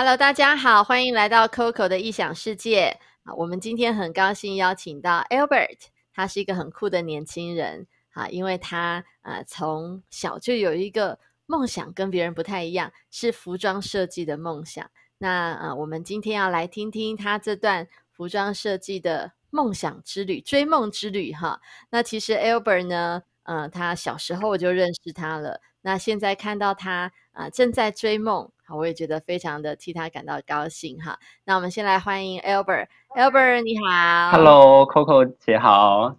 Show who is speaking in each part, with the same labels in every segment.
Speaker 1: Hello，大家好，欢迎来到 Coco 的异想世界啊！我们今天很高兴邀请到 Albert，他是一个很酷的年轻人啊，因为他呃从小就有一个梦想，跟别人不太一样，是服装设计的梦想。那呃，我们今天要来听听他这段服装设计的梦想之旅、追梦之旅哈。那其实 Albert 呢，呃，他小时候我就认识他了，那现在看到他啊正在追梦。好，我也觉得非常的替他感到高兴哈。那我们先来欢迎 Albert，Albert 你好
Speaker 2: ，Hello，Coco 姐好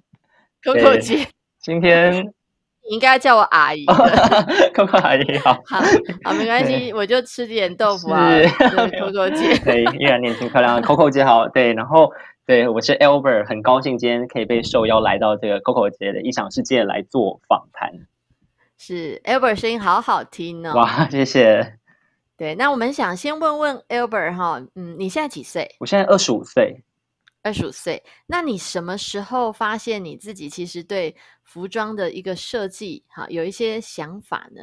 Speaker 1: ，Coco 姐，
Speaker 2: 今天
Speaker 1: 你应该叫我阿姨，
Speaker 2: Coco 阿姨好，
Speaker 1: 好，好，没关系，我就吃点豆腐啊，Coco 姐，
Speaker 2: 对，依然年轻漂亮，Coco 姐好，对，然后对我是 Albert，很高兴今天可以被受邀来到这个 Coco 姐的异想世界来做访谈，
Speaker 1: 是 Albert 声音好好听哦，
Speaker 2: 哇，谢谢。
Speaker 1: 对，那我们想先问问 Albert 哈，嗯，你现在几岁？
Speaker 2: 我现在二十五岁。
Speaker 1: 二十五岁，那你什么时候发现你自己其实对服装的一个设计哈有一些想法呢？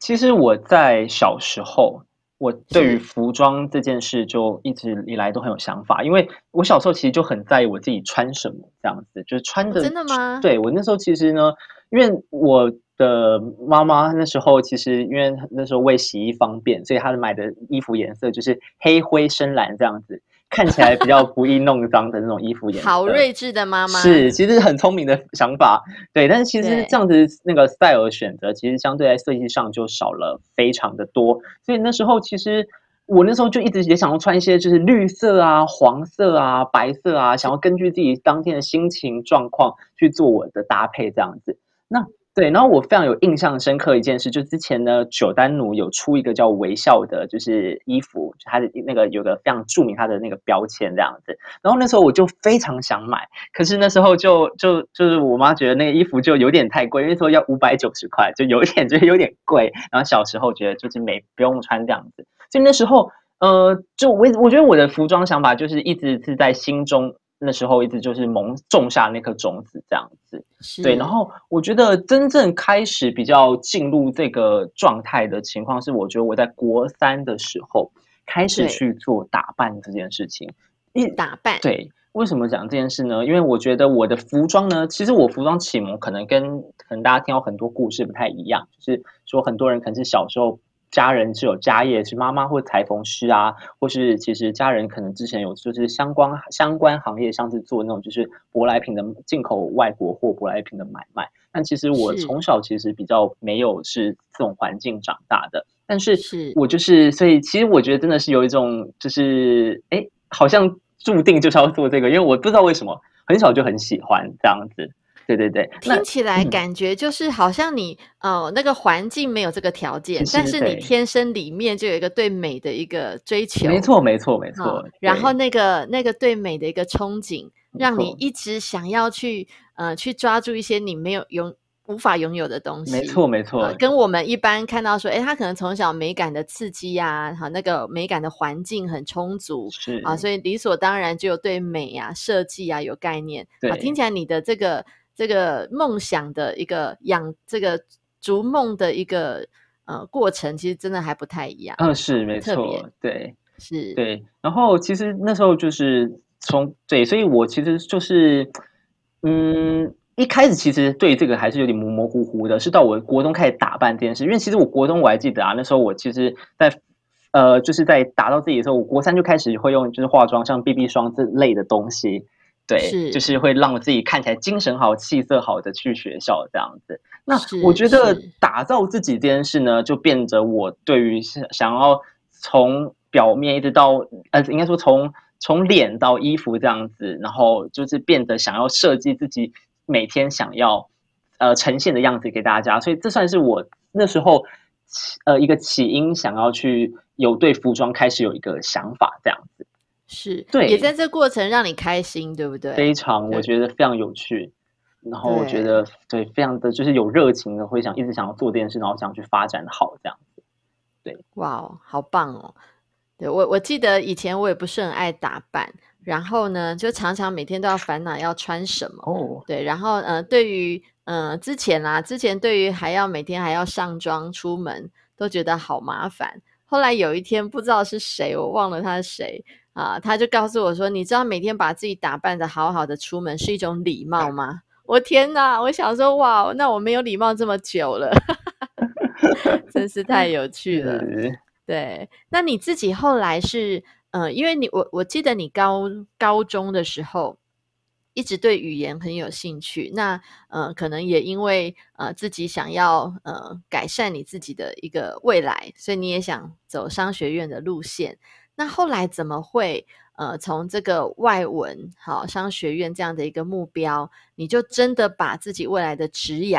Speaker 2: 其实我在小时候，我对于服装这件事就一直以来都很有想法，因为我小时候其实就很在意我自己穿什么这样子，就是穿的
Speaker 1: 真的吗？
Speaker 2: 对我那时候其实呢，因为我。的妈妈那时候其实因为那时候为洗衣方便，所以她买的衣服颜色就是黑灰深蓝这样子，看起来比较不易 弄脏的那种衣服颜色。
Speaker 1: 好睿智的妈妈，
Speaker 2: 是其实很聪明的想法，对。但是其实这样子那个 style 选择，其实相对在设计上就少了非常的多。所以那时候其实我那时候就一直也想要穿一些就是绿色啊、黄色啊、白色啊，想要根据自己当天的心情状况去做我的搭配这样子。那对，然后我非常有印象深刻一件事，就之前呢，九丹奴有出一个叫微笑的，就是衣服，它的那个有个非常著名它的那个标签这样子。然后那时候我就非常想买，可是那时候就就就是我妈觉得那个衣服就有点太贵，因为说要五百九十块，就有一点 觉得有点贵。然后小时候觉得就是没不用穿这样子，所以那时候呃，就我我觉得我的服装想法就是一直是在心中。那时候一直就是萌种下那颗种子这样子，对。然后我觉得真正开始比较进入这个状态的情况是，我觉得我在国三的时候开始去做打扮这件事情。
Speaker 1: 一打扮，
Speaker 2: 对。为什么讲这件事呢？因为我觉得我的服装呢，其实我服装启蒙可能跟可能大家听到很多故事不太一样，就是说很多人可能是小时候。家人是有家业，是妈妈或裁缝师啊，或是其实家人可能之前有就是相关相关行业，像是做那种就是舶来品的进口外国货舶来品的买卖。但其实我从小其实比较没有是这种环境长大的，但是我就是所以其实我觉得真的是有一种就是哎，好像注定就是要做这个，因为我不知道为什么很小就很喜欢这样子。对对对，
Speaker 1: 听起来感觉就是好像你呃那个环境没有这个条件，但是你天生里面就有一个对美的一个追求。
Speaker 2: 没错没错没错。
Speaker 1: 然后那个那个对美的一个憧憬，让你一直想要去呃去抓住一些你没有拥无法拥有的东西。
Speaker 2: 没错没错，
Speaker 1: 跟我们一般看到说，哎，他可能从小美感的刺激呀，哈，那个美感的环境很充足，
Speaker 2: 是
Speaker 1: 啊，所以理所当然就有对美啊设计啊有概念。
Speaker 2: 对，
Speaker 1: 听起来你的这个。这个梦想的一个养，这个逐梦的一个呃过程，其实真的还不太一样。
Speaker 2: 嗯，是没错，对，
Speaker 1: 是，
Speaker 2: 对。然后其实那时候就是从对，所以我其实就是，嗯，一开始其实对这个还是有点模模糊糊的，是到我国中开始打扮这件事。因为其实我国中我还记得啊，那时候我其实，在呃，就是在打到自己的时候，我国三就开始会用就是化妆，像 BB 霜这类的东西。对，就是会让自己看起来精神好、气色好的去学校这样子。那我觉得打造自己这件事呢，就变得我对于想要从表面一直到呃，应该说从从脸到衣服这样子，然后就是变得想要设计自己每天想要呃呈现的样子给大家。所以这算是我那时候呃一个起因，想要去有对服装开始有一个想法这样子。
Speaker 1: 是
Speaker 2: 对，
Speaker 1: 也在这过程让你开心，对不对？
Speaker 2: 非常，我觉得非常有趣。然后我觉得对，非常的就是有热情的，会想一直想要做这件事，然后想去发展好这样子。对，
Speaker 1: 哇，好棒哦！对我我记得以前我也不是很爱打扮，然后呢，就常常每天都要烦恼要穿什么。哦，对，然后呃，对于嗯之前啦，之前对于还要每天还要上妆出门，都觉得好麻烦。后来有一天不知道是谁，我忘了他是谁啊，他就告诉我说：“你知道每天把自己打扮的好好的出门是一种礼貌吗？”我天哪！我想说，哇，那我没有礼貌这么久了，真是太有趣了。对，那你自己后来是，呃，因为你我我记得你高高中的时候一直对语言很有兴趣，那呃，可能也因为呃自己想要呃改善你自己的一个未来，所以你也想走商学院的路线。那后来怎么会？呃，从这个外文好商学院这样的一个目标，你就真的把自己未来的职业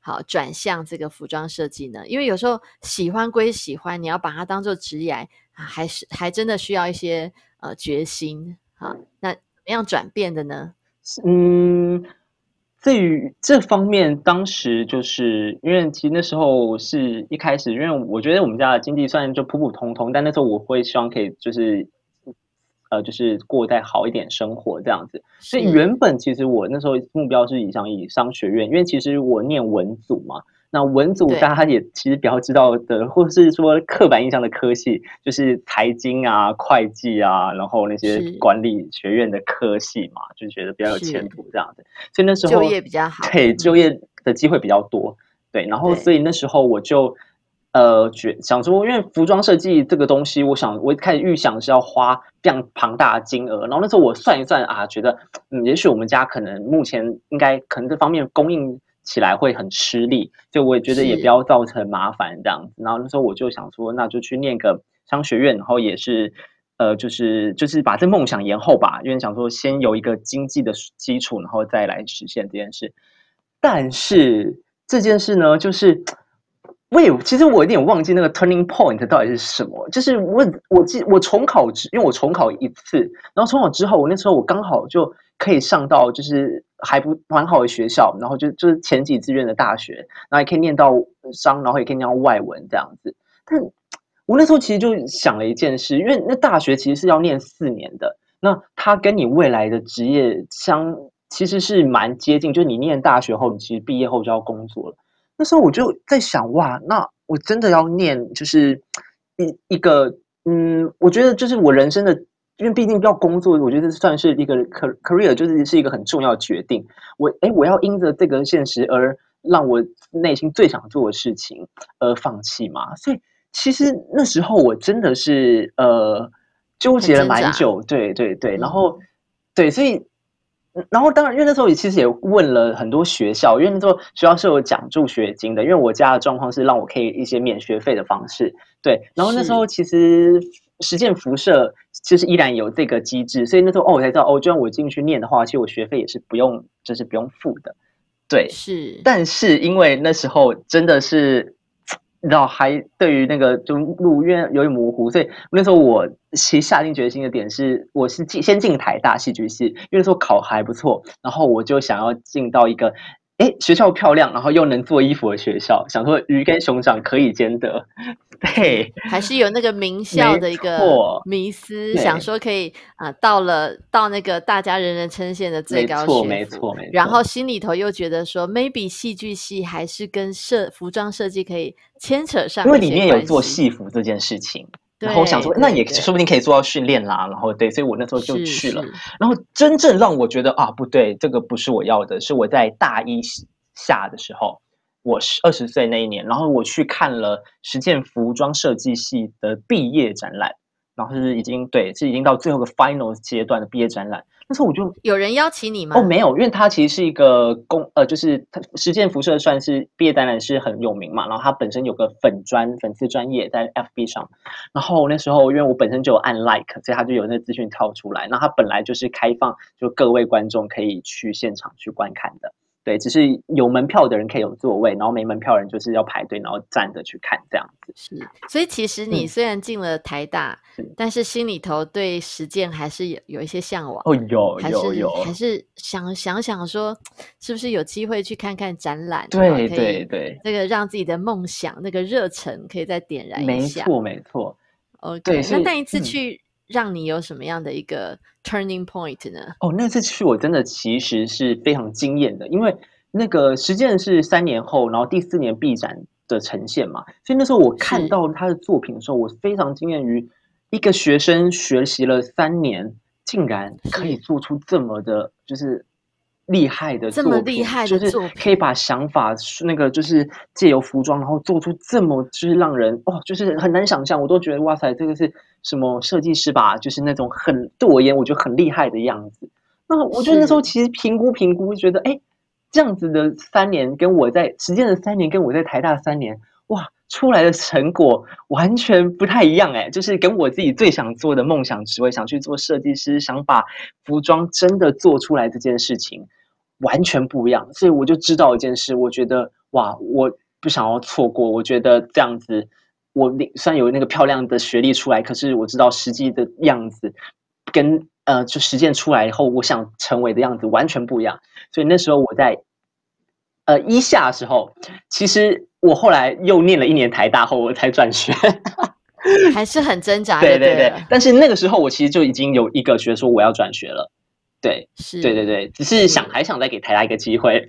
Speaker 1: 好转向这个服装设计呢？因为有时候喜欢归喜欢，你要把它当做职业，还是还真的需要一些呃决心啊。那怎么样转变的呢？
Speaker 2: 嗯，对于这方面，当时就是因为其实那时候是一开始，因为我觉得我们家的经济算就普普通通，但那时候我会希望可以就是。呃，就是过再好一点生活这样子，所以原本其实我那时候目标是以想以商学院，因为其实我念文组嘛，那文组大家也其实比较知道的，或是说刻板印象的科系，就是财经啊、会计啊，然后那些管理学院的科系嘛，就觉得比较有前途这样子，所以那时候
Speaker 1: 就业比较好，
Speaker 2: 对，就业的机会比较多，对，然后所以那时候我就。呃，觉想说，因为服装设计这个东西，我想我一开始预想是要花非常庞大的金额，然后那时候我算一算啊，觉得嗯，也许我们家可能目前应该可能这方面供应起来会很吃力，所以我也觉得也不要造成麻烦这样子。然后那时候我就想说，那就去念个商学院，然后也是呃，就是就是把这梦想延后吧，因为想说先有一个经济的基础，然后再来实现这件事。但是这件事呢，就是。喂，其实我有点忘记那个 turning point 到底是什么。就是我，我记我重考，因为我重考一次，然后重考之后，我那时候我刚好就可以上到就是还不蛮好的学校，然后就就是前几志愿的大学，然后也可以念到商，然后也可以念到外文这样子。但我那时候其实就想了一件事，因为那大学其实是要念四年的，那它跟你未来的职业相其实是蛮接近，就是你念大学后，你其实毕业后就要工作了。那时候我就在想，哇，那我真的要念，就是一一个，嗯，我觉得就是我人生的，因为毕竟要工作，我觉得算是一个 career，就是是一个很重要的决定。我，哎，我要因着这个现实而让我内心最想做的事情而放弃嘛？所以其实那时候我真的是呃纠结了蛮久，对对对，然后对，所以。然后当然，因为那时候也其实也问了很多学校，因为那时候学校是有奖助学金的，因为我家的状况是让我可以一些免学费的方式。对，然后那时候其实实践辐射就是依然有这个机制，所以那时候哦，我才知道哦，就算我进去念的话，其实我学费也是不用，就是不用付的。对，
Speaker 1: 是。
Speaker 2: 但是因为那时候真的是。你知道，还对于那个就路，因为有点模糊，所以那时候我其实下定决心的点是，我是进先进台大戏剧系，因为那时候考还不错，然后我就想要进到一个。哎，学校漂亮，然后又能做衣服的学校，想说鱼跟熊掌可以兼得，对，
Speaker 1: 还是有那个名校的一个迷思，想说可以啊，到了到那个大家人人称羡的最高学府，
Speaker 2: 没错没。错，
Speaker 1: 然后心里头又觉得说，maybe 戏剧系还是跟设服装设计可以牵扯上，
Speaker 2: 因为里面有做戏服这件事情。然后我想说，那也说不定可以做到训练啦。然后对，所以我那时候就去了。然后真正让我觉得啊，不对，这个不是我要的。是我在大一下的时候，我是二十岁那一年，然后我去看了实践服装设计系的毕业展览。然后是已经对，是已经到最后个 final 阶段的毕业展览。那时候我就
Speaker 1: 有人邀请你吗？
Speaker 2: 哦，没有，因为他其实是一个公呃，就是他实践辐射算是毕业展览是很有名嘛。然后他本身有个粉专粉丝专业在 FB 上。然后那时候因为我本身就有按 like，所以他就有那资讯跳出来。那他本来就是开放，就各位观众可以去现场去观看的。对，只是有门票的人可以有座位，然后没门票人就是要排队，然后站着去看这样子。
Speaker 1: 是，所以其实你虽然进了台大，但是心里头对实践还是有有一些向往。
Speaker 2: 哦，有有有，
Speaker 1: 还是想想想说，是不是有机会去看看展览？
Speaker 2: 对对对，
Speaker 1: 那个让自己的梦想那个热忱可以再点燃一
Speaker 2: 下。没错没错。
Speaker 1: OK，那那一次去。让你有什么样的一个 turning point 呢？
Speaker 2: 哦，那次去我真的其实是非常惊艳的，因为那个实践是三年后，然后第四年闭展的呈现嘛。所以那时候我看到他的作品的时候，我非常惊艳于一个学生学习了三年，竟然可以做出这么的，就是。厉害的
Speaker 1: 这么厉害
Speaker 2: 的就是可以把想法那个就是借由服装，然后做出这么就是让人哦，就是很难想象。我都觉得哇塞，这个是什么设计师吧？就是那种很对我而言，我觉得很厉害的样子。那我觉得那时候其实评估评估，觉得哎，这样子的三年跟我在实践的三年，跟我在台大三年，哇，出来的成果完全不太一样哎，就是跟我自己最想做的梦想职位，想去做设计师，想把服装真的做出来这件事情。完全不一样，所以我就知道一件事，我觉得哇，我不想要错过。我觉得这样子，我虽然有那个漂亮的学历出来，可是我知道实际的样子跟呃，就实践出来以后，我想成为的样子完全不一样。所以那时候我在呃一下的时候，其实我后来又念了一年台大后，我才转学，
Speaker 1: 还是很挣扎。
Speaker 2: 对
Speaker 1: 对对，
Speaker 2: 但是那个时候我其实就已经有一个学说我要转学了。对，
Speaker 1: 是，
Speaker 2: 对对对，只是想还想再给台大一个机会，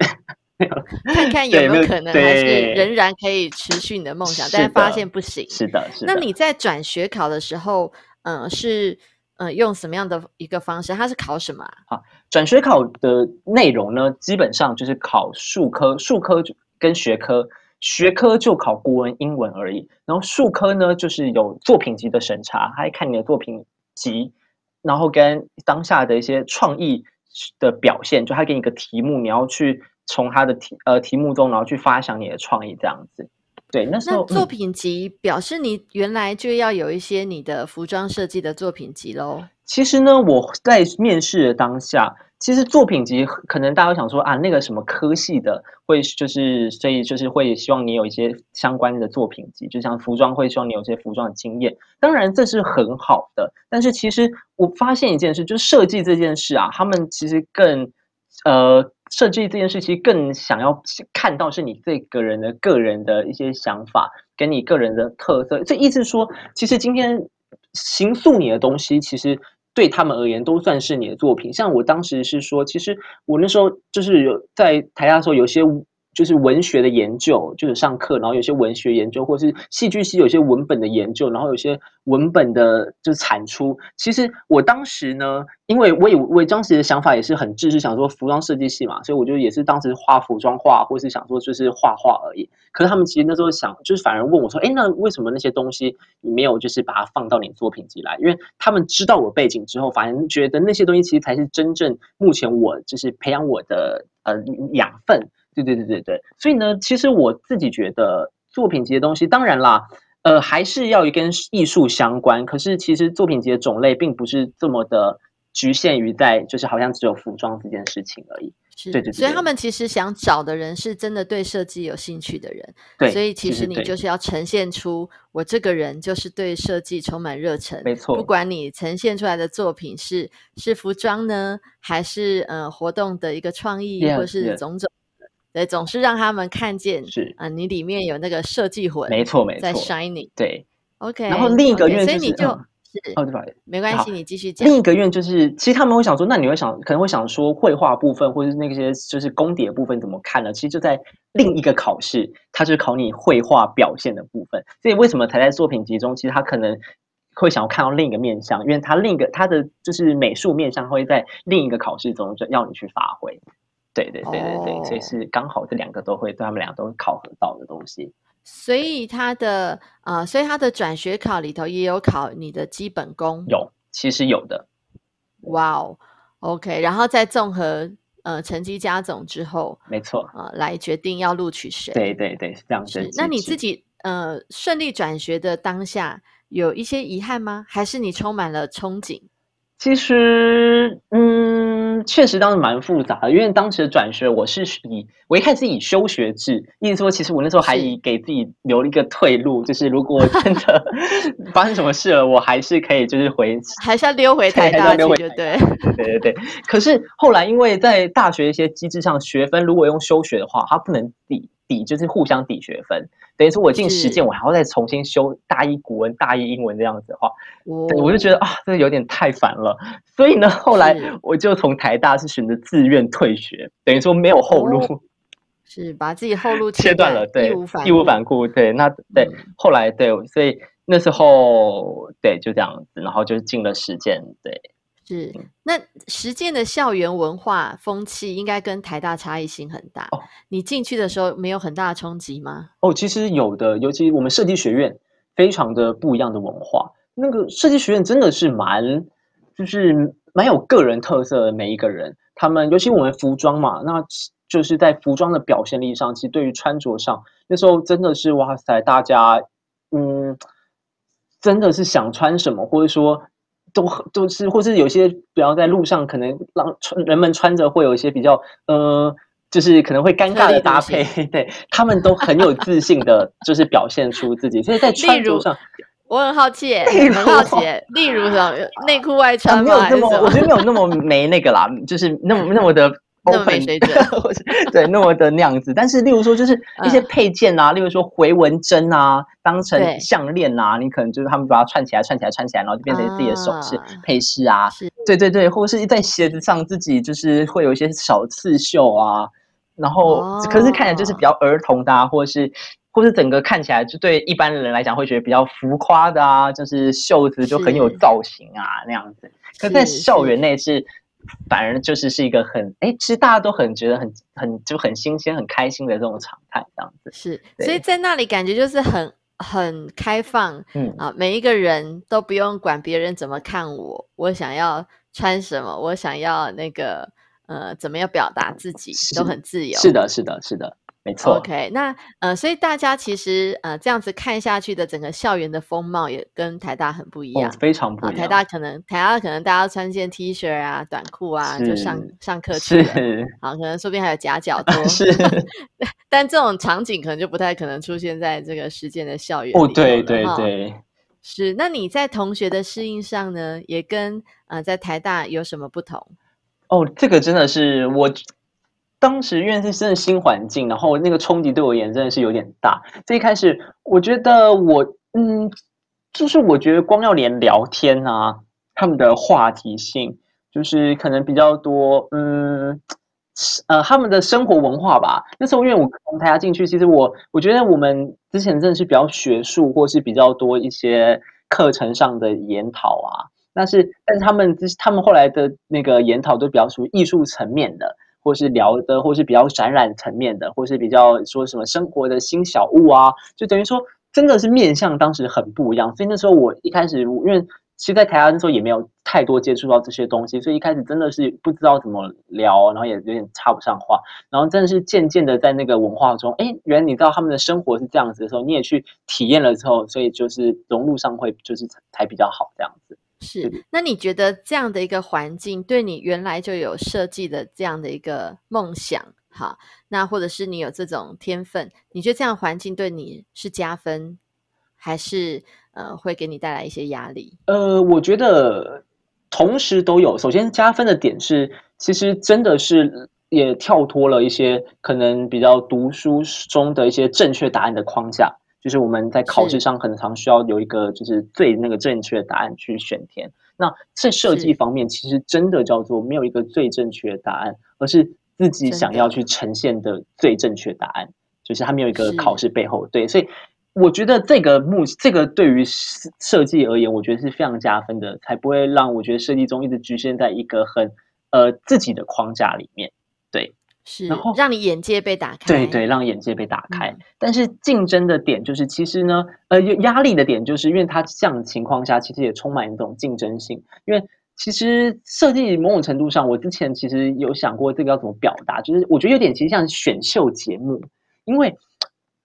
Speaker 1: 看看有没有可能，还是仍然可以持续你的梦想，但是发现不行。
Speaker 2: 是的，是的。
Speaker 1: 那你在转学考的时候，嗯，是嗯用什么样的一个方式？它是考什么啊？
Speaker 2: 好，转学考的内容呢，基本上就是考数科，数科跟学科，学科就考国文、英文而已。然后数科呢，就是有作品集的审查，还看你的作品集。然后跟当下的一些创意的表现，就他给你个题目，你要去从他的题呃题目中，然后去发想你的创意这样子。对，那时候
Speaker 1: 作品集表示你原来就要有一些你的服装设计的作品集喽。
Speaker 2: 其实呢，我在面试的当下。其实作品集可能大家想说啊，那个什么科系的会就是所以就是会希望你有一些相关的作品集，就像服装会希望你有些服装的经验。当然这是很好的，但是其实我发现一件事，就是设计这件事啊，他们其实更呃设计这件事其实更想要看到是你这个人的个人的一些想法，跟你个人的特色。这意思说，其实今天行塑你的东西，其实。对他们而言，都算是你的作品。像我当时是说，其实我那时候就是有在台下的时候，有些。就是文学的研究，就是上课，然后有些文学研究，或是戏剧系有些文本的研究，然后有些文本的就是产出。其实我当时呢，因为我也我当时的想法也是很直，是想说服装设计系嘛，所以我就也是当时画服装画，或是想说就是画画而已。可是他们其实那时候想，就是反而问我说：“哎，那为什么那些东西你没有就是把它放到你作品集来？”因为他们知道我背景之后，反而觉得那些东西其实才是真正目前我就是培养我的呃养分。对对对对对，所以呢，其实我自己觉得作品集的东西，当然啦，呃，还是要跟艺术相关。可是其实作品集的种类并不是这么的局限于在，就是好像只有服装这件事情而已。
Speaker 1: 是，对对。所以他们其实想找的人是真的对设计有兴趣的人。
Speaker 2: 对。
Speaker 1: 所以其实你就是要呈现出我这个人就是对设计充满热忱。
Speaker 2: 没错。
Speaker 1: 不管你呈现出来的作品是是服装呢，还是呃活动的一个创意，或是种种。对，总是让他们看见
Speaker 2: 是
Speaker 1: 啊，你里面有那个设计魂，
Speaker 2: 没错没错，
Speaker 1: 在 shining。
Speaker 2: 对
Speaker 1: ，OK。
Speaker 2: 然后另一个愿，
Speaker 1: 所以你就
Speaker 2: 是哦，对吧？
Speaker 1: 没关系，你继续讲。
Speaker 2: 另一个愿就是，其实他们会想说，那你会想，可能会想说，绘画部分或者是那些就是功底的部分怎么看呢？其实就在另一个考试，它是考你绘画表现的部分。所以为什么才在作品集中？其实他可能会想要看到另一个面向，因为他另一个他的就是美术面向会在另一个考试中就要你去发挥。对对对对对，所以是刚好这两个都会对他们两个都考核到的东西。
Speaker 1: 所以他的啊，所以他的转学考里头也有考你的基本功。
Speaker 2: 有，其实有的。
Speaker 1: 哇哦，OK，然后再综合呃成绩加总之后，
Speaker 2: 没错
Speaker 1: 啊，来决定要录取谁。
Speaker 2: 对对对，是这样子。
Speaker 1: 那你自己呃顺利转学的当下有一些遗憾吗？还是你充满了憧憬？
Speaker 2: 其实，嗯，确实当时蛮复杂的，因为当时的转学我是以我一开始以休学制，意思说，其实我那时候还以给自己留了一个退路，就是如果真的 发生什么事了，我还是可以就是回，
Speaker 1: 还是要溜回台大去，对对
Speaker 2: 对对。可是后来，因为在大学一些机制上，学分如果用休学的话，它不能抵抵，就是互相抵学分。等于说，我进实践，我还要再重新修大一古文、大一英文这样子的话，我就觉得啊，这有点太烦了。所以呢，后来我就从台大是选择自愿退学，等于说没有后路。
Speaker 1: 是把自己后路
Speaker 2: 切断了，对，义无反顾，对，那对，后来对，所以那时候对就这样子，然后就进了实践，对，
Speaker 1: 是那实践的校园文化风气应该跟台大差异性很大。哦，你进去的时候没有很大的冲击吗？
Speaker 2: 哦，其实有的，尤其我们设计学院非常的不一样的文化，那个设计学院真的是蛮就是蛮有个人特色的，每一个人。他们尤其我们服装嘛，那就是在服装的表现力上，其实对于穿着上，那时候真的是哇塞，大家嗯，真的是想穿什么，或者说都都是，或是有些比方在路上可能让穿人们穿着会有一些比较呃，就是可能会尴尬的搭配，对他们都很有自信的，就是表现出自己，所以在 穿着上。
Speaker 1: 我很好奇，很好奇，例如什么内裤外穿
Speaker 2: 没有那么，我觉得没有那么没那个啦，就是那么那么的
Speaker 1: open 水准，
Speaker 2: 对，那么的那样子。但是，例如说，就是一些配件啊，例如说回纹针啊，当成项链啊，你可能就是他们把它串起来、串起来、串起来，然后就变成自己的首饰配饰啊。对对对，或者是在鞋子上自己就是会有一些小刺绣啊，然后可是看起来就是比较儿童的，啊，或者是。或是整个看起来就对一般人来讲会觉得比较浮夸的啊，就是袖子就很有造型啊那样子。可在校园内是反而就是是一个很哎，其实大家都很觉得很很就很新鲜、很开心的这种常态这样子。
Speaker 1: 是，所以在那里感觉就是很很开放，嗯啊，每一个人都不用管别人怎么看我，我想要穿什么，我想要那个呃怎么样表达自己都很自由。
Speaker 2: 是的，是的，是的。没错
Speaker 1: ，OK，那呃，所以大家其实呃这样子看下去的整个校园的风貌也跟台大很不一样，
Speaker 2: 非常不一样。
Speaker 1: 台大可能台大可能大家穿件 T 恤啊、短裤啊就上上课去了，好，可能说不定还有夹脚 拖，
Speaker 2: 是。
Speaker 1: 但这种场景可能就不太可能出现在这个实践的校园
Speaker 2: 哦，对对对，
Speaker 1: 是。那你在同学的适应上呢，也跟呃在台大有什么不同？
Speaker 2: 哦，这个真的是我。当时因为是真的新环境，然后那个冲击对我而言真的是有点大。这一开始，我觉得我嗯，就是我觉得光要连聊天啊，他们的话题性就是可能比较多，嗯，呃，他们的生活文化吧。那时候因为我从台下进去，其实我我觉得我们之前真的是比较学术，或是比较多一些课程上的研讨啊。但是但是他们他们后来的那个研讨都比较属于艺术层面的。或是聊的，或是比较展览层面的，或是比较说什么生活的新小物啊，就等于说真的是面向当时很不一样。所以那时候我一开始，因为其实，在台湾那时候也没有太多接触到这些东西，所以一开始真的是不知道怎么聊，然后也有点插不上话。然后真的是渐渐的在那个文化中，哎，原来你知道他们的生活是这样子的时候，你也去体验了之后，所以就是融入上会就是才比较好这样子。
Speaker 1: 是，那你觉得这样的一个环境对你原来就有设计的这样的一个梦想，好，那或者是你有这种天分，你觉得这样环境对你是加分，还是呃会给你带来一些压力？
Speaker 2: 呃，我觉得同时都有。首先加分的点是，其实真的是也跳脱了一些可能比较读书中的一些正确答案的框架。就是我们在考试上很常需要有一个就是最那个正确的答案去选填。那在设计方面，其实真的叫做没有一个最正确的答案，而是自己想要去呈现的最正确答案。就是它没有一个考试背后对，所以我觉得这个目这个对于设计而言，我觉得是非常加分的，才不会让我觉得设计中一直局限在一个很呃自己的框架里面。对。
Speaker 1: 是，然后让你眼界被打开。
Speaker 2: 对对，让眼界被打开。但是竞争的点就是，其实呢，呃，压力的点就是，因为它这样的情况下，其实也充满一种竞争性。因为其实设计某种程度上，我之前其实有想过这个要怎么表达，就是我觉得有点其实像选秀节目，因为。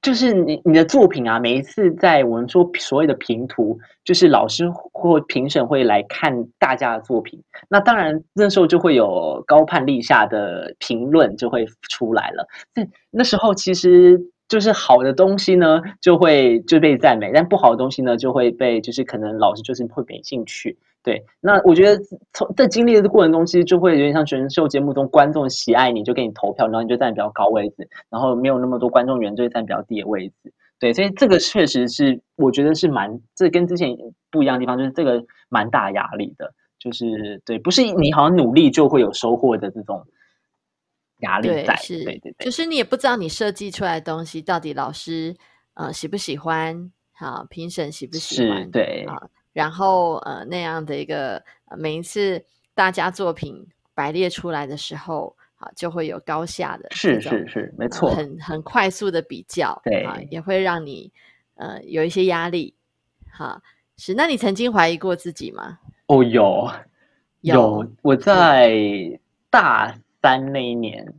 Speaker 2: 就是你你的作品啊，每一次在我们说所谓的评图，就是老师或评审会来看大家的作品，那当然那时候就会有高判立下的评论就会出来了。那那时候其实就是好的东西呢，就会就被赞美，但不好的东西呢，就会被就是可能老师就是会没兴趣。对，那我觉得从在经历的过程中，其实就会有点像选秀节目中观众喜爱你，就给你投票，然后你就站比较高位置，然后没有那么多观众缘，就会站比较低的位置。对，所以这个确实是我觉得是蛮，这跟之前不一样的地方，就是这个蛮大压力的，就是对，不是你好像努力就会有收获的这种压力在，
Speaker 1: 是，
Speaker 2: 对对对，
Speaker 1: 就是你也不知道你设计出来的东西到底老师呃喜不喜欢，好评审喜不喜欢，
Speaker 2: 对
Speaker 1: 啊，然后呃那样的一个每一次大家作品排列出来的时候，啊就会有高下的，
Speaker 2: 是是是，没错，
Speaker 1: 很很快速的比较，
Speaker 2: 对，
Speaker 1: 啊也会让你呃有一些压力，哈，是，那你曾经怀疑过自己吗？
Speaker 2: 哦，有有，我在大。三那一年，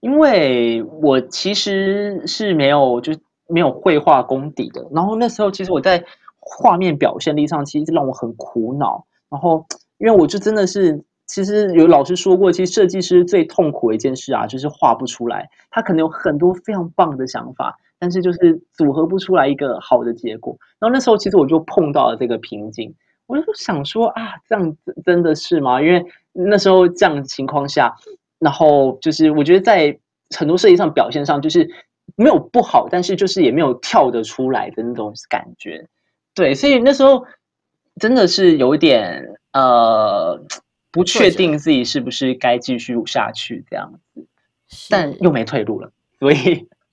Speaker 2: 因为我其实是没有就没有绘画功底的，然后那时候其实我在画面表现力上其实让我很苦恼。然后因为我就真的是，其实有老师说过，其实设计师最痛苦的一件事啊，就是画不出来。他可能有很多非常棒的想法，但是就是组合不出来一个好的结果。然后那时候其实我就碰到了这个瓶颈。我就想说啊，这样子真的是吗？因为那时候这样的情况下，然后就是我觉得在很多设计上表现上，就是没有不好，但是就是也没有跳得出来的那种感觉。对，所以那时候真的是有点呃不确定自己是不是该继续下去这样子，但又没退路了，所以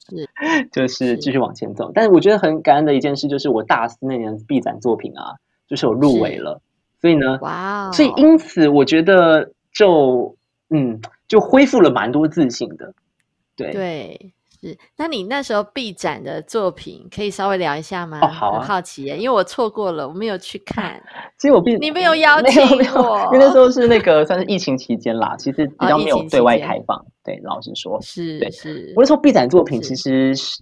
Speaker 2: 是 就是继续往前走。但是我觉得很感恩的一件事，就是我大四那年毕展作品啊。就是我入围了，所以呢，哇，所以因此我觉得就嗯，就恢复了蛮多自信的，对
Speaker 1: 对是。那你那时候 B 展的作品可以稍微聊一下吗？
Speaker 2: 哦，好，
Speaker 1: 好奇耶，因为我错过了，我没有去看。
Speaker 2: 其实我闭
Speaker 1: 你没有邀 请我，
Speaker 2: 因为那时候是那个算是疫情期间啦，其实比较没有对外开放。对，老实说，
Speaker 1: 是是。
Speaker 2: 我那时候 B 展作品其实是。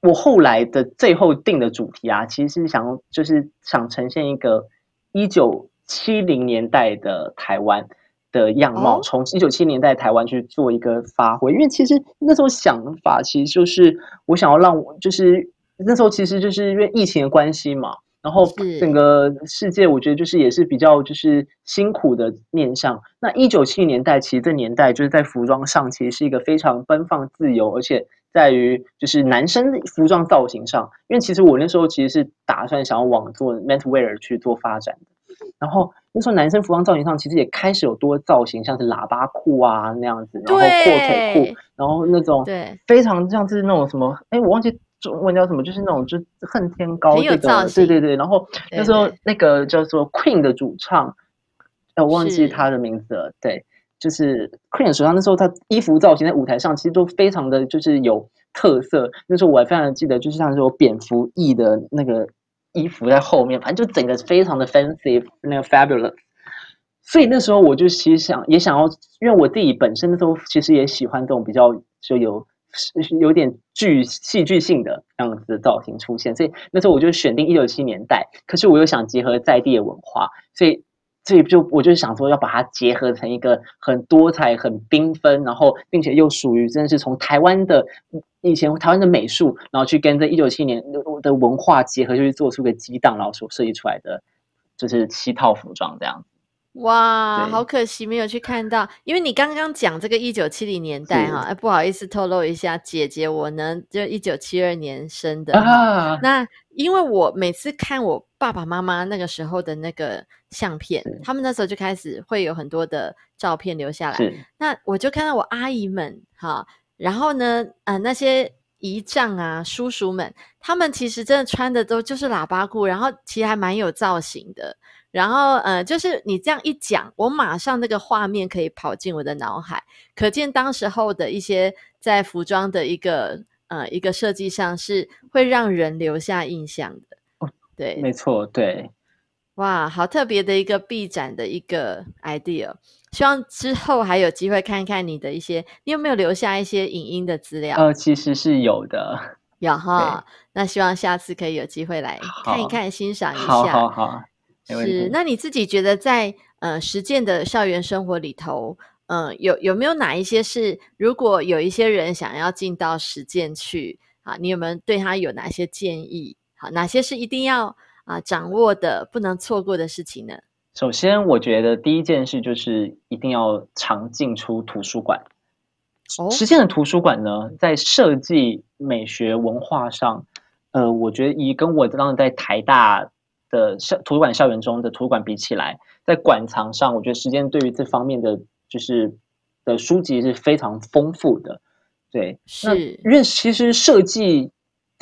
Speaker 2: 我后来的最后定的主题啊，其实是想就是想呈现一个一九七零年代的台湾的样貌，从一九七零年代台湾去做一个发挥。因为其实那时候想法其实就是我想要让我就是那时候其实就是因为疫情的关系嘛，然后整个世界我觉得就是也是比较就是辛苦的面向。那一九七零年代其实这年代就是在服装上其实是一个非常奔放自由，而且。在于就是男生服装造型上，因为其实我那时候其实是打算想要往做 menswear 去做发展的。然后那时候男生服装造型上其实也开始有多造型，像是喇叭裤啊那样子，然后阔腿裤，然后那种对非常像是那种什么，哎，我忘记中文叫什么，就是那种就恨天高这种，对对对。然后那时候那个叫做 Queen 的主唱，哎，我忘记他的名字了，对。就是 Queen 手上那时候，他衣服造型在舞台上其实都非常的就是有特色。那时候我还非常记得，就是像这种蝙蝠翼的那个衣服在后面，反正就整个非常的 fancy，那个 fabulous。所以那时候我就其实想也想要，因为我自己本身那时候其实也喜欢这种比较就有有点剧戏剧性的样子的造型出现。所以那时候我就选定一九七年代，可是我又想结合在地的文化，所以。所以就我就想说，要把它结合成一个很多彩、很缤纷，然后并且又属于真的是从台湾的以前台湾的美术，然后去跟这一九七年的文化结合，就是做出个激荡，然后所设计出来的就是七套服装这样子。
Speaker 1: 哇，好可惜没有去看到，因为你刚刚讲这个一九七零年代哈，哎，不好意思透露一下，姐姐我呢就一九七二年生的，啊那因为我每次看我爸爸妈妈那个时候的那个相片，他们那时候就开始会有很多的照片留下来，那我就看到我阿姨们哈，然后呢，呃，那些姨丈啊、叔叔们，他们其实真的穿的都就是喇叭裤，然后其实还蛮有造型的。然后，呃，就是你这样一讲，我马上那个画面可以跑进我的脑海，可见当时候的一些在服装的一个呃一个设计上是会让人留下印象的。哦，对，
Speaker 2: 没错，对。
Speaker 1: 哇，好特别的一个 B 展的一个 idea，希望之后还有机会看看你的一些，你有没有留下一些影音的资料？
Speaker 2: 呃，其实是有的，
Speaker 1: 有哈。那希望下次可以有机会来看一看，欣赏一下。
Speaker 2: 好好好。
Speaker 1: 是，那你自己觉得在呃实践的校园生活里头，嗯，有有没有哪一些是，如果有一些人想要进到实践去啊，你有没有对他有哪些建议？好，哪些是一定要啊掌握的、不能错过的事情呢？
Speaker 2: 首先，我觉得第一件事就是一定要常进出图书馆。实践的图书馆呢，在设计、美学、文化上，呃，我觉得以跟我当时在台大。的校图书馆校园中的图书馆比起来，在馆藏上，我觉得时间对于这方面的就是的书籍是非常丰富的。对，
Speaker 1: 是
Speaker 2: 因为其实设计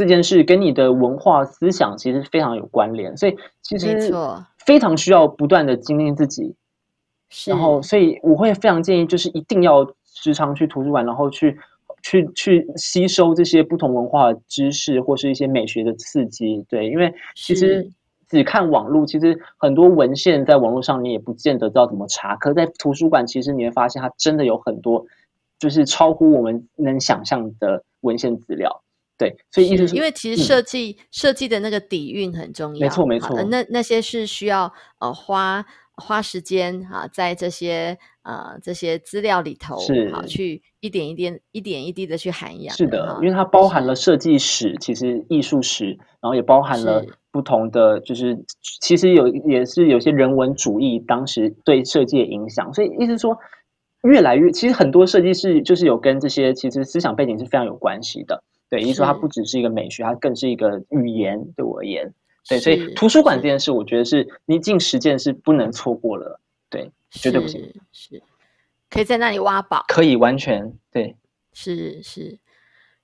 Speaker 2: 这件事跟你的文化思想其实非常有关联，所以其实非常需要不断的精进自己。然后，所以我会非常建议，就是一定要时常去图书馆，然后去去去吸收这些不同文化的知识，或是一些美学的刺激。对，因为其实只看网络，其实很多文献在网络上你也不见得知道怎么查，可在图书馆，其实你会发现它真的有很多。就是超乎我们能想象的文献资料，对，所以意思是，
Speaker 1: 因为其实设计设计的那个底蕴很重要，
Speaker 2: 没错没错。
Speaker 1: 那那些是需要呃花花时间啊，在这些呃这些资料里头，
Speaker 2: 是
Speaker 1: 好去一点一点一点一滴的去涵养。
Speaker 2: 是的，因为它包含了设计史，其实艺术史，然后也包含了不同的，就是其实有也是有些人文主义当时对设计的影响，所以意思说。越来越，其实很多设计师就是有跟这些其实思想背景是非常有关系的。对，意思说它不只是一个美学，它更是一个语言。对我而言，对，所以图书馆这件事，我觉得是你进实践是不能错过了。对，绝对不行。
Speaker 1: 是，可以在那里挖宝。
Speaker 2: 可以完全对。
Speaker 1: 是是，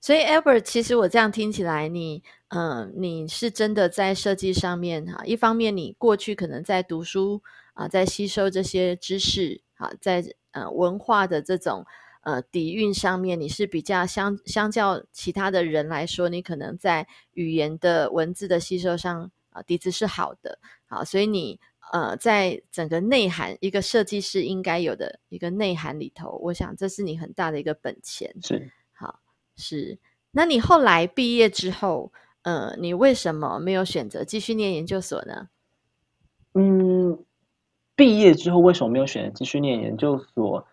Speaker 1: 所以 Albert，其实我这样听起来，你嗯，你是真的在设计上面哈。一方面，你过去可能在读书啊，在吸收这些知识啊，在。呃，文化的这种呃底蕴上面，你是比较相相较其他的人来说，你可能在语言的文字的吸收上啊底子是好的，好，所以你呃在整个内涵一个设计师应该有的一个内涵里头，我想这是你很大的一个本钱。
Speaker 2: 是，
Speaker 1: 好是。那你后来毕业之后，呃，你为什么没有选择继续念研究所呢？
Speaker 2: 嗯。毕业之后为什么没有选择继续念研究所？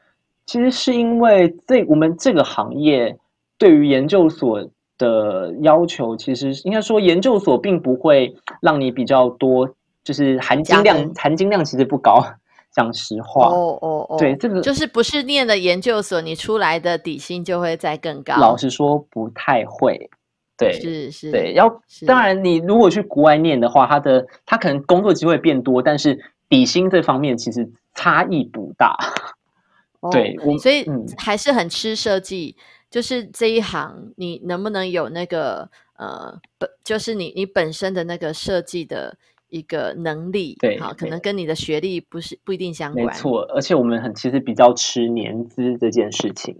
Speaker 2: 其实是因为这我们这个行业对于研究所的要求，其实应该说研究所并不会让你比较多，就是含金量含金量其实不高。讲实话，
Speaker 1: 哦哦哦，
Speaker 2: 对，这个
Speaker 1: 就是不是念的研究所，你出来的底薪就会再更高。
Speaker 2: 老实说，不太会。对，
Speaker 1: 是是，
Speaker 2: 对，要当然你如果去国外念的话，他的他可能工作机会变多，但是。底薪这方面其实差异不大，对，
Speaker 1: 所以还是很吃设计。就是这一行，你能不能有那个呃本，就是你你本身的那个设计的一个能力，
Speaker 2: 对，
Speaker 1: 好，可能跟你的学历不是不一定相关。
Speaker 2: 没错，而且我们很其实比较吃年资这件事情。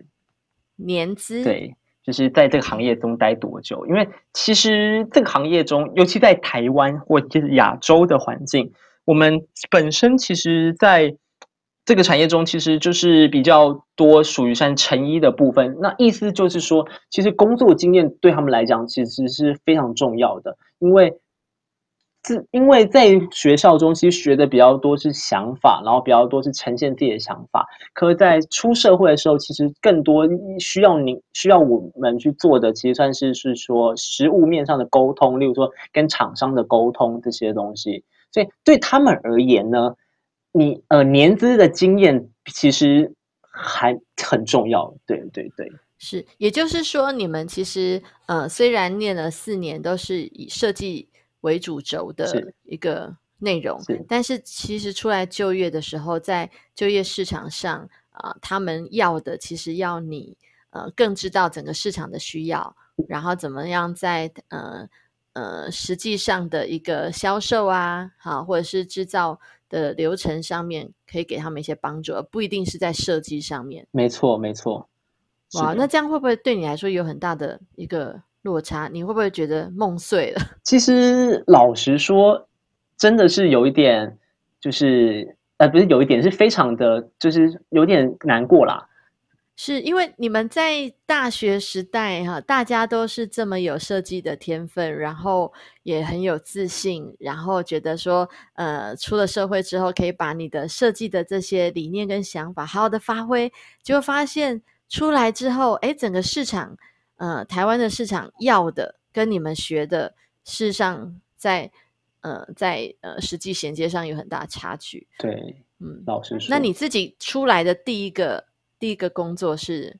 Speaker 1: 年资，
Speaker 2: 对，就是在这个行业中待多久？因为其实这个行业中，尤其在台湾或就是亚洲的环境。我们本身其实在这个产业中，其实就是比较多属于像成衣的部分。那意思就是说，其实工作经验对他们来讲，其实是非常重要的。因为自因为在学校中，其实学的比较多是想法，然后比较多是呈现自己的想法。可在出社会的时候，其实更多需要你需要我们去做的，其实算是是说实物面上的沟通，例如说跟厂商的沟通这些东西。所以对他们而言呢，你呃年资的经验其实还很重要。对对对，
Speaker 1: 是，也就是说，你们其实呃虽然念了四年，都是以设计为主轴的一个内容，但是其实出来就业的时候，在就业市场上啊，他们要的其实要你呃更知道整个市场的需要，然后怎么样在呃。呃，实际上的一个销售啊，好，或者是制造的流程上面，可以给他们一些帮助，而不一定是在设计上面。
Speaker 2: 没错，没错。
Speaker 1: 哇，那这样会不会对你来说有很大的一个落差？你会不会觉得梦碎了？
Speaker 2: 其实老实说，真的是有一点，就是呃，不是有一点，是非常的，就是有点难过啦。
Speaker 1: 是因为你们在大学时代哈，大家都是这么有设计的天分，然后也很有自信，然后觉得说，呃，出了社会之后可以把你的设计的这些理念跟想法好好的发挥，结果发现出来之后，哎，整个市场，呃，台湾的市场要的跟你们学的，事实上在呃在呃实际衔接上有很大差距。
Speaker 2: 对，嗯，老实说，
Speaker 1: 那你自己出来的第一个。第一个工作是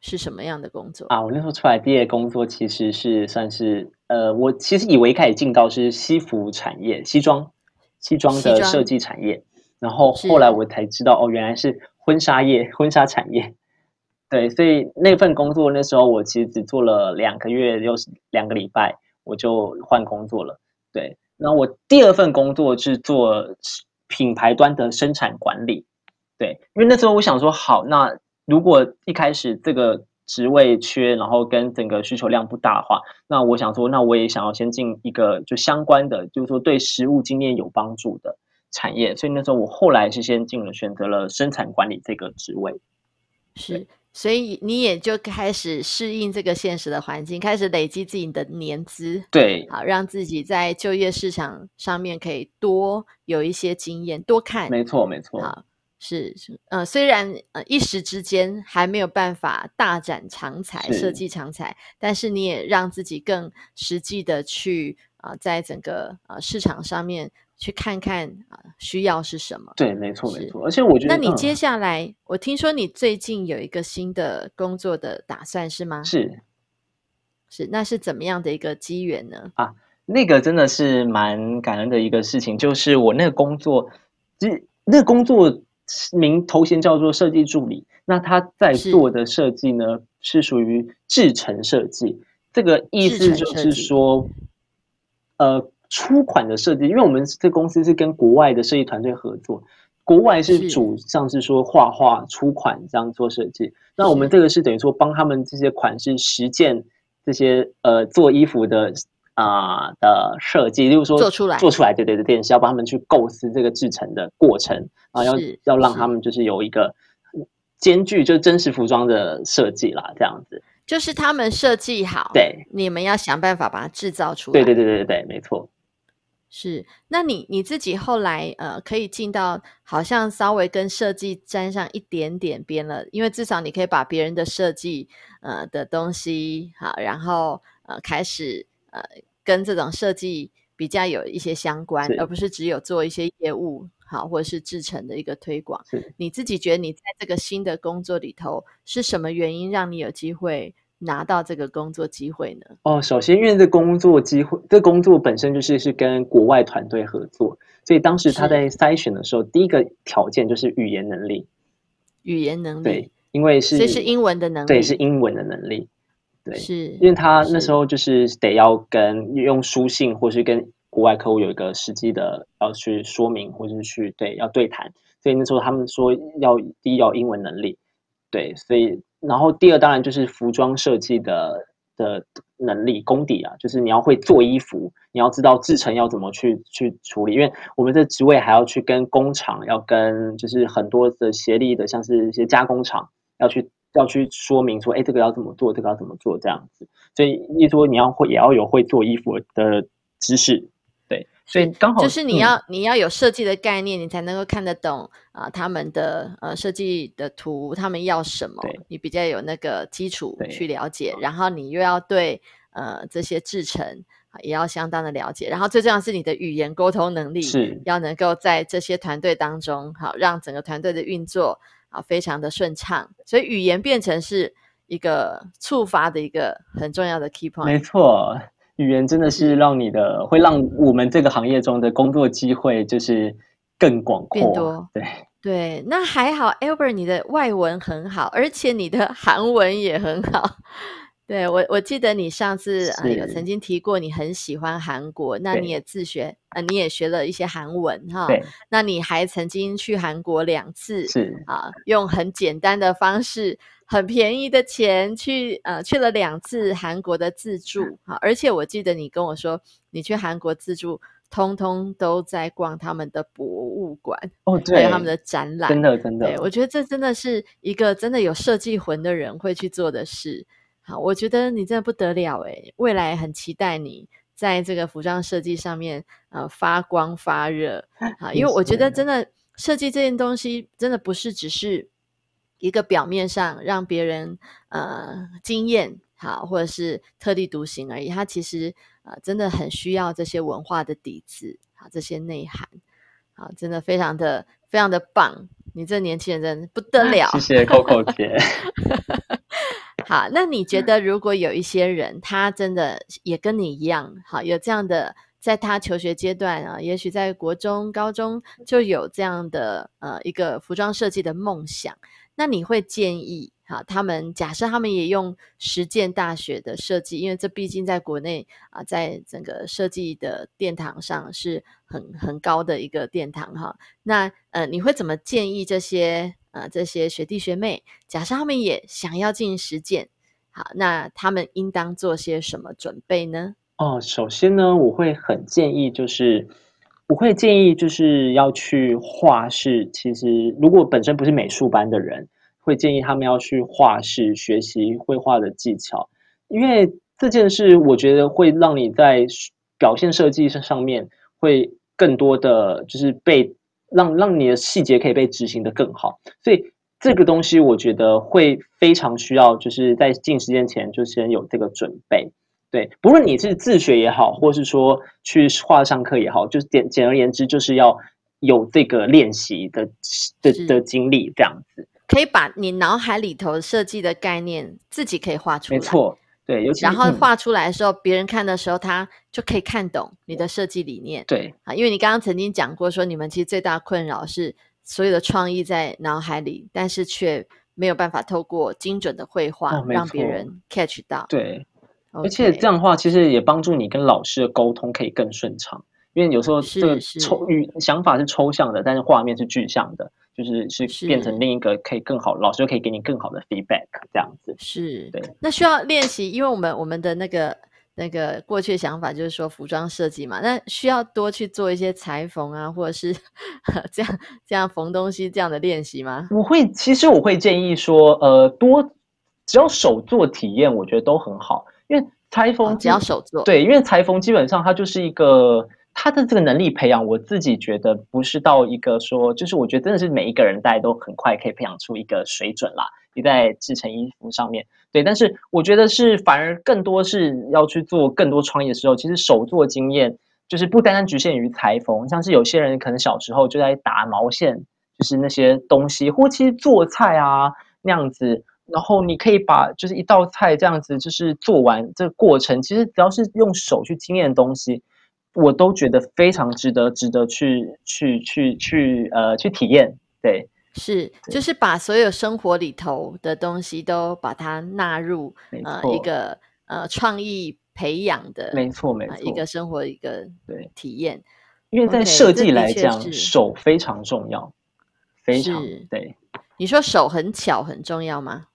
Speaker 1: 是什么样的工作
Speaker 2: 啊？我那时候出来毕业工作其实是算是呃，我其实以为一开始进到是西服产业、西装、西装的设计产业，然后后来我才知道哦，原来是婚纱业、婚纱产业。对，所以那份工作那时候我其实只做了两个月，又是两个礼拜，我就换工作了。对，然后我第二份工作是做品牌端的生产管理。对，因为那时候我想说，好，那如果一开始这个职位缺，然后跟整个需求量不大的话，那我想说，那我也想要先进一个就相关的，就是说对实物经验有帮助的产业。所以那时候我后来是先进了，选择了生产管理这个职位。
Speaker 1: 是。所以你也就开始适应这个现实的环境，开始累积自己的年资，
Speaker 2: 对，
Speaker 1: 好让自己在就业市场上面可以多有一些经验，多看，
Speaker 2: 没错没错，
Speaker 1: 好是是呃，虽然呃一时之间还没有办法大展长才，设计长才，但是你也让自己更实际的去啊，在整个呃市场上面。去看看啊，需要是什么？
Speaker 2: 对，没错，没错。而且我觉得，
Speaker 1: 那你接下来，我听说你最近有一个新的工作的打算，是吗？
Speaker 2: 是，
Speaker 1: 是，那是怎么样的一个机缘呢？
Speaker 2: 啊，那个真的是蛮感恩的一个事情，就是我那个工作，其实那个工作名头衔叫做设计助理，那他在做的设计呢，是属于制成设计，这个意思就是说，呃。出款的设计，因为我们这公司是跟国外的设计团队合作，国外是主像是说画画出款这样做设计，那我们这个是等于说帮他们这些款式实践这些呃做衣服的啊的设计，例如说
Speaker 1: 做出来
Speaker 2: 做出来对对对，电视要帮他们去构思这个制成的过程啊，要要让他们就是有一个兼具就真实服装的设计啦，这样子
Speaker 1: 就是他们设计好，
Speaker 2: 对，
Speaker 1: 你们要想办法把它制造出来，
Speaker 2: 对对对对对，没错。
Speaker 1: 是，那你你自己后来呃，可以进到好像稍微跟设计沾上一点点边了，因为至少你可以把别人的设计呃的东西好，然后呃开始呃跟这种设计比较有一些相关，而不是只有做一些业务好或者是制成的一个推广。你自己觉得你在这个新的工作里头是什么原因让你有机会？拿到这个工作机会呢？
Speaker 2: 哦，首先因为这工作机会，这工作本身就是是跟国外团队合作，所以当时他在筛选的时候，第一个条件就是语言能力。
Speaker 1: 语言能力，
Speaker 2: 对，因为是
Speaker 1: 这是英文的能力，
Speaker 2: 对，是英文的能力，对，
Speaker 1: 是
Speaker 2: 因为他那时候就是得要跟用书信，或是跟国外客户有一个实际的要去说明，或者是去对要对谈，所以那时候他们说要第一要英文能力，对，所以。然后第二当然就是服装设计的的能力功底啊，就是你要会做衣服，你要知道制成要怎么去去处理，因为我们的职位还要去跟工厂，要跟就是很多的协力的，像是一些加工厂要去要去说明说，哎，这个要怎么做，这个要怎么做这样子。所以一说你要会也要有会做衣服的知识。对所以刚好
Speaker 1: 就是你要你要有设计的概念，你才能够看得懂啊他们的呃设计的图，他们要什么，你比较有那个基础去了解，然后你又要对呃这些制成也要相当的了解，然后最重要是你的语言沟通能力
Speaker 2: 是。
Speaker 1: 要能够在这些团队当中好让整个团队的运作啊非常的顺畅，所以语言变成是一个触发的一个很重要的 key point，
Speaker 2: 没错。语言真的是让你的，会让我们这个行业中的工作机会就是更广阔。
Speaker 1: 多
Speaker 2: 对
Speaker 1: 对，那还好，Albert，你的外文很好，而且你的韩文也很好。对我，我记得你上次啊有曾经提过，你很喜欢韩国，那你也自学，呃，你也学了一些韩文哈。那你还曾经去韩国两次，
Speaker 2: 是
Speaker 1: 啊，用很简单的方式。很便宜的钱去呃去了两次韩国的自助啊，而且我记得你跟我说，你去韩国自助，通通都在逛他们的博物馆
Speaker 2: 哦，对，
Speaker 1: 还有他们的展览，
Speaker 2: 真的真的，
Speaker 1: 对我觉得这真的是一个真的有设计魂的人会去做的事。好，我觉得你真的不得了诶，未来很期待你在这个服装设计上面呃发光发热 啊，因为我觉得真的设计这件东西真的不是只是。一个表面上让别人呃惊艳好，或者是特立独行而已，它其实呃真的很需要这些文化的底子好，这些内涵好，真的非常的非常的棒。你这年轻人真的不得 了，
Speaker 2: 谢谢 Coco 姐。
Speaker 1: 好，那你觉得如果有一些人，他真的也跟你一样好，有这样的，在他求学阶段啊，也许在国中、高中就有这样的呃一个服装设计的梦想。那你会建议好，他们假设他们也用实践大学的设计，因为这毕竟在国内啊，在整个设计的殿堂上是很很高的一个殿堂哈。那呃，你会怎么建议这些呃这些学弟学妹，假设他们也想要进行实践，好，那他们应当做些什么准备呢？
Speaker 2: 哦，首先呢，我会很建议就是。我会建议就是要去画室。其实，如果本身不是美术班的人，会建议他们要去画室学习绘画的技巧，因为这件事我觉得会让你在表现设计上面会更多的就是被让让你的细节可以被执行的更好。所以这个东西我觉得会非常需要，就是在进实践前就先有这个准备。对，不论你是自学也好，或是说去画上课也好，就是简简而言之，就是要有这个练习的的的经历，这样子
Speaker 1: 可以把你脑海里头设计的概念自己可以画出来。
Speaker 2: 没错，对，尤其
Speaker 1: 然后画出来的时候，别人看的时候，他就可以看懂你的设计理念。
Speaker 2: 对
Speaker 1: 啊，因为你刚刚曾经讲过，说你们其实最大困扰是所有的创意在脑海里，但是却没有办法透过精准的绘画让别人 catch 到。
Speaker 2: 对。而且这样的话，其实也帮助你跟老师的沟通可以更顺畅，因为有时候这个抽语想法是抽象的，但是画面是具象的，就是是变成另一个可以更好，老师就可以给你更好的 feedback，这样子。
Speaker 1: 是，
Speaker 2: 对。
Speaker 1: 那需要练习，因为我们我们的那个那个过去的想法就是说服装设计嘛，那需要多去做一些裁缝啊，或者是 这样这样缝东西这样的练习吗？
Speaker 2: 我会，其实我会建议说，呃，多只要手做体验，我觉得都很好。因为裁缝
Speaker 1: 只要手做，
Speaker 2: 对，因为裁缝基本上它就是一个他的这个能力培养，我自己觉得不是到一个说，就是我觉得真的是每一个人大家都很快可以培养出一个水准啦。你在制成衣服上面，对，但是我觉得是反而更多是要去做更多创业的时候，其实手做经验就是不单单局限于裁缝，像是有些人可能小时候就在打毛线，就是那些东西，或其实做菜啊那样子。然后你可以把就是一道菜这样子，就是做完这个过程，其实只要是用手去经验的东西，我都觉得非常值得，值得去去去去呃去体验。对，
Speaker 1: 是就是把所有生活里头的东西都把它纳入呃一个呃创意培养的，
Speaker 2: 没错没错，
Speaker 1: 一个生活一个
Speaker 2: 对
Speaker 1: 体验。
Speaker 2: 因为在设计来讲，手非常重要，非常对。
Speaker 1: 你说手很巧很重要吗？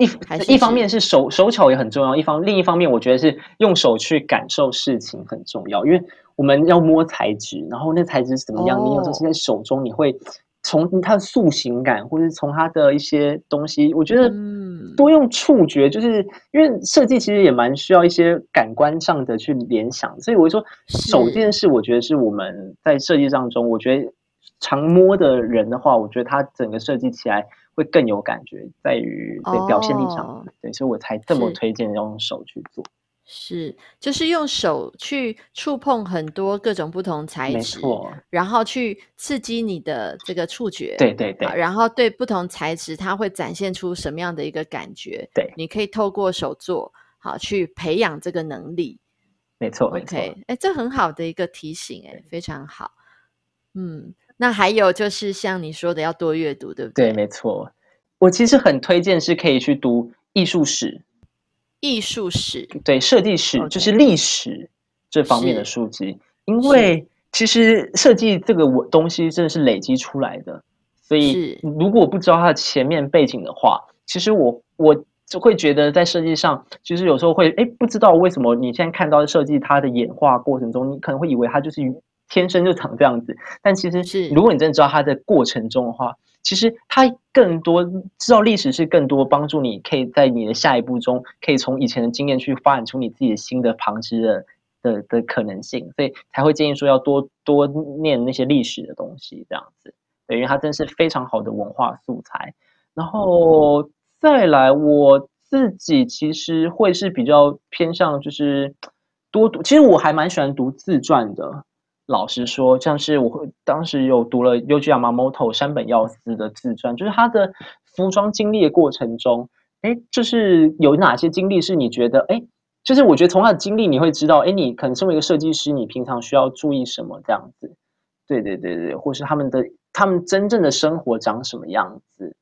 Speaker 2: 一一方面是手手巧也很重要，一方另一方面，我觉得是用手去感受事情很重要，因为我们要摸材质，然后那材质是怎么样，你有时候是在手中，你会从它的塑形感，或者是从它的一些东西，我觉得多用触觉，就是因为设计其实也蛮需要一些感官上的去联想，所以我说手这件事，我觉得是我们在设计当中，我觉得常摸的人的话，我觉得他整个设计起来。会更有感觉，在于对表现力上，对，所以我才这么推荐用手去做。
Speaker 1: 是，就是用手去触碰很多各种不同材质，然后去刺激你的这个触觉，
Speaker 2: 对对对，
Speaker 1: 然后对不同材质，它会展现出什么样的一个感觉？
Speaker 2: 对，
Speaker 1: 你可以透过手做好去培养这个能力。
Speaker 2: 没错，OK，
Speaker 1: 哎，这很好的一个提醒，哎，非常好，嗯。那还有就是像你说的，要多阅读，对不对？
Speaker 2: 对，没错。我其实很推荐是可以去读艺术史、
Speaker 1: 艺术史，
Speaker 2: 对，设计史就是历史这方面的书籍。因为其实设计这个我东西真的是累积出来的，所以如果不知道它的前面背景的话，其实我我就会觉得在设计上，其实有时候会哎，不知道为什么你现在看到设计它的演化过程中，你可能会以为它就是。天生就长这样子，但其实是如果你真的知道它的过程中的话，其实它更多知道历史是更多帮助你，可以在你的下一步中，可以从以前的经验去发展出你自己的新的旁支的的的可能性，所以才会建议说要多多念那些历史的东西，这样子，对，因为它真是非常好的文化素材。然后再来，我自己其实会是比较偏向就是多读，其实我还蛮喜欢读自传的。老实说，像是我会当时有读了 Uji Yamamoto 山本耀司的自传，就是他的服装经历的过程中，哎，就是有哪些经历是你觉得，哎，就是我觉得从他的经历你会知道，哎，你可能身为一个设计师，你平常需要注意什么这样子？对对对对，或是他们的他们真正的生活长什么样子？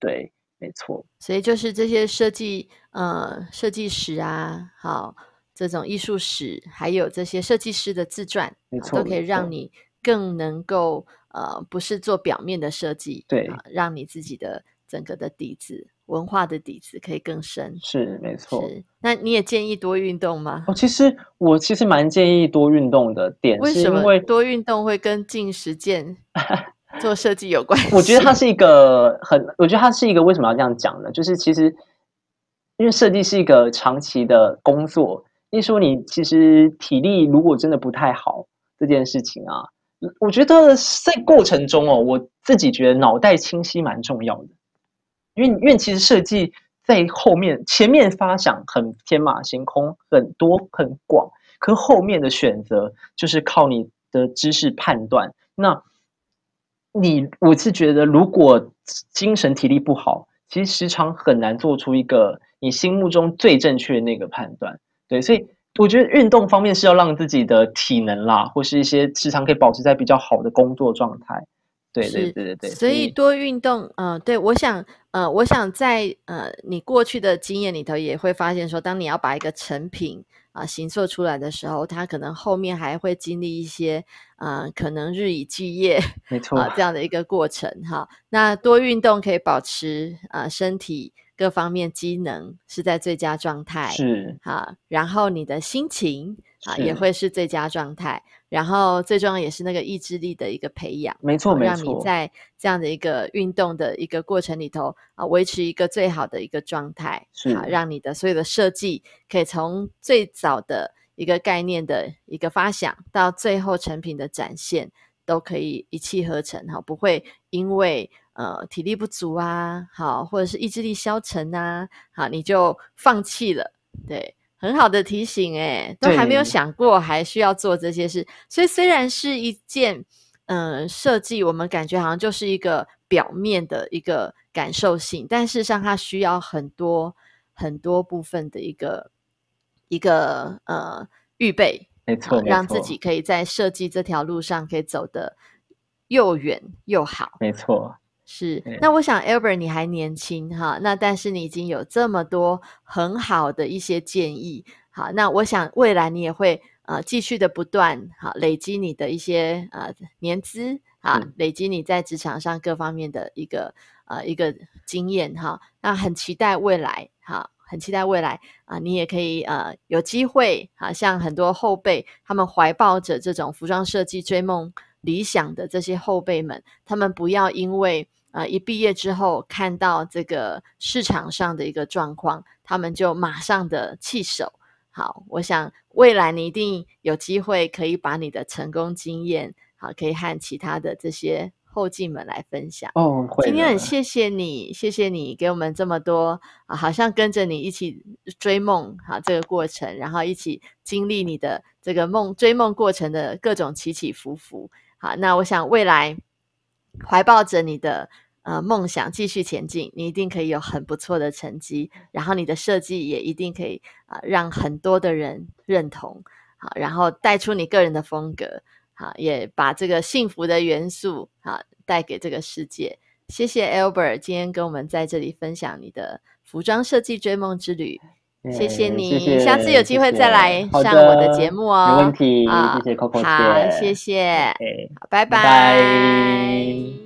Speaker 2: 对，没错。
Speaker 1: 所以就是这些设计，呃，设计师啊，好，这种艺术史，还有这些设计师的自传，
Speaker 2: 没错，
Speaker 1: 都可以让你更能够，呃，不是做表面的设计，
Speaker 2: 对，
Speaker 1: 让你自己的整个的底子。文化的底子可以更深，
Speaker 2: 是没错。
Speaker 1: 那你也建议多运动吗？
Speaker 2: 哦，其实我其实蛮建议多运动的点，
Speaker 1: 为什么多运动会跟进实践 做设计有关？
Speaker 2: 我觉得它是一个很，我觉得它是一个为什么要这样讲呢？就是其实因为设计是一个长期的工作，你说你其实体力如果真的不太好，这件事情啊，我觉得在过程中哦，我自己觉得脑袋清晰蛮重要的。因为因为其实设计在后面，前面发想很天马行空，很多很广，可后面的选择就是靠你的知识判断。那你我是觉得，如果精神体力不好，其实时常很难做出一个你心目中最正确的那个判断。对，所以我觉得运动方面是要让自己的体能啦，或是一些时常可以保持在比较好的工作状态。对对对对对，
Speaker 1: 所以多运动，嗯，对我想，呃，我想在呃你过去的经验里头，也会发现说，当你要把一个成品啊形塑出来的时候，他可能后面还会经历一些，呃，可能日以继夜，
Speaker 2: 没错，
Speaker 1: 啊这样的一个过程哈。那多运动可以保持啊身体各方面机能是在最佳状态，
Speaker 2: 是
Speaker 1: 啊，然后你的心情啊也会是最佳状态。然后最重要也是那个意志力的一个培养，
Speaker 2: 没错，没
Speaker 1: 错，让你在这样的一个运动的一个过程里头啊，维持一个最好的一个状态，
Speaker 2: 是
Speaker 1: 让你的所有的设计可以从最早的一个概念的一个发想到最后成品的展现，都可以一气呵成哈，不会因为呃体力不足啊，好，或者是意志力消沉啊，好，你就放弃了，对。很好的提醒，哎，都还没有想过还需要做这些事，所以虽然是一件，嗯，设计，我们感觉好像就是一个表面的一个感受性，但事实上它需要很多很多部分的一个一个呃预备，
Speaker 2: 没错，
Speaker 1: 让自己可以在设计这条路上可以走得又远又好，
Speaker 2: 没错。
Speaker 1: 是，那我想，Albert 你还年轻哈，那但是你已经有这么多很好的一些建议，好，那我想未来你也会呃继续的不断好累积你的一些呃年资啊，累积你在职场上各方面的一个呃一个经验哈，那很期待未来哈，很期待未来啊，你也可以呃有机会啊，像很多后辈他们怀抱着这种服装设计追梦。理想的这些后辈们，他们不要因为呃一毕业之后看到这个市场上的一个状况，他们就马上的弃手。好，我想未来你一定有机会可以把你的成功经验，好，可以和其他的这些后进们来分享。
Speaker 2: 哦，
Speaker 1: 今天很谢谢你，谢谢你给我们这么多啊，好像跟着你一起追梦，好这个过程，然后一起经历你的这个梦追梦过程的各种起起伏伏。好，那我想未来怀抱着你的呃梦想继续前进，你一定可以有很不错的成绩，然后你的设计也一定可以啊让很多的人认同，好，然后带出你个人的风格，好，也把这个幸福的元素啊带给这个世界。谢谢 Albert 今天跟我们在这里分享你的服装设计追梦之旅。谢谢你，下次有机会再来上我的节目哦。
Speaker 2: 没问题，谢谢 Coco
Speaker 1: 好，谢谢，拜拜。